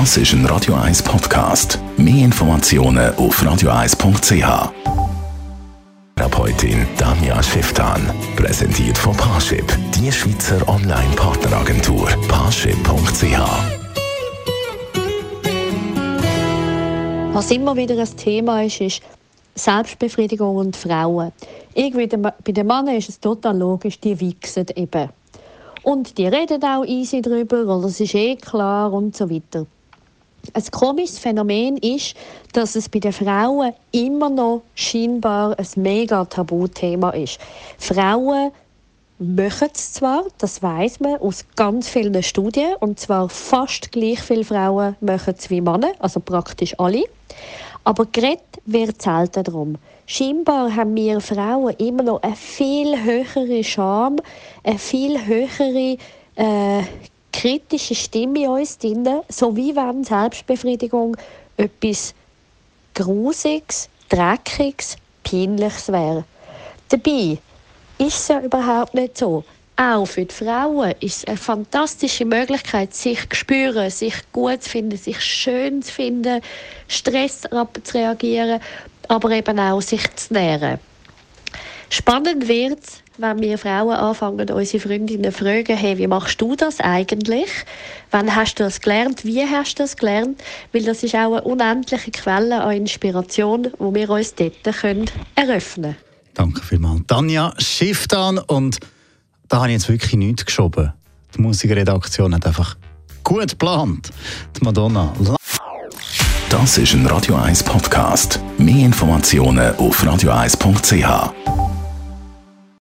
Das ist ein Radio 1 Podcast. Mehr Informationen auf radio1.ch. Therapeutin Danja Schifftan. Präsentiert von Parship, die Schweizer Online-Partneragentur. Parship.ch. Was immer wieder ein Thema ist, ist Selbstbefriedigung und Frauen. Irgendwie bei den Männern ist es total logisch, die wichsen eben. Und die reden auch easy darüber, oder es ist eh klar und so weiter. Ein komisches Phänomen ist, dass es bei den Frauen immer noch scheinbar ein mega Tabuthema ist. Frauen machen es zwar, das weiß man aus ganz vielen Studien, und zwar fast gleich viele Frauen machen es wie Männer, also praktisch alle. Aber geredet wird selten darum. Scheinbar haben wir Frauen immer noch eine viel höhere Scham, eine viel höhere äh, kritische Stimme in uns drin, so wie wenn Selbstbefriedigung etwas Grusiges, Dreckiges, Peinliches wäre. Dabei ist es ja überhaupt nicht so. Auch für die Frauen ist es eine fantastische Möglichkeit, sich zu spüren, sich gut zu finden, sich schön zu finden, Stress zu reagieren, aber eben auch sich zu nähren. Spannend wird es, wenn wir Frauen anfangen, unsere Freundinnen zu fragen, hey, wie machst du das eigentlich? Wann hast du das gelernt? Wie hast du das gelernt? Weil das ist auch eine unendliche Quelle an Inspiration, wo wir uns dort können eröffnen können. Danke vielmals. Tanja Schifftan und da habe ich jetzt wirklich nichts geschoben. Die Musikredaktion hat einfach gut geplant. Die Madonna. Das ist ein Radio 1 Podcast. Mehr Informationen auf radio1.ch.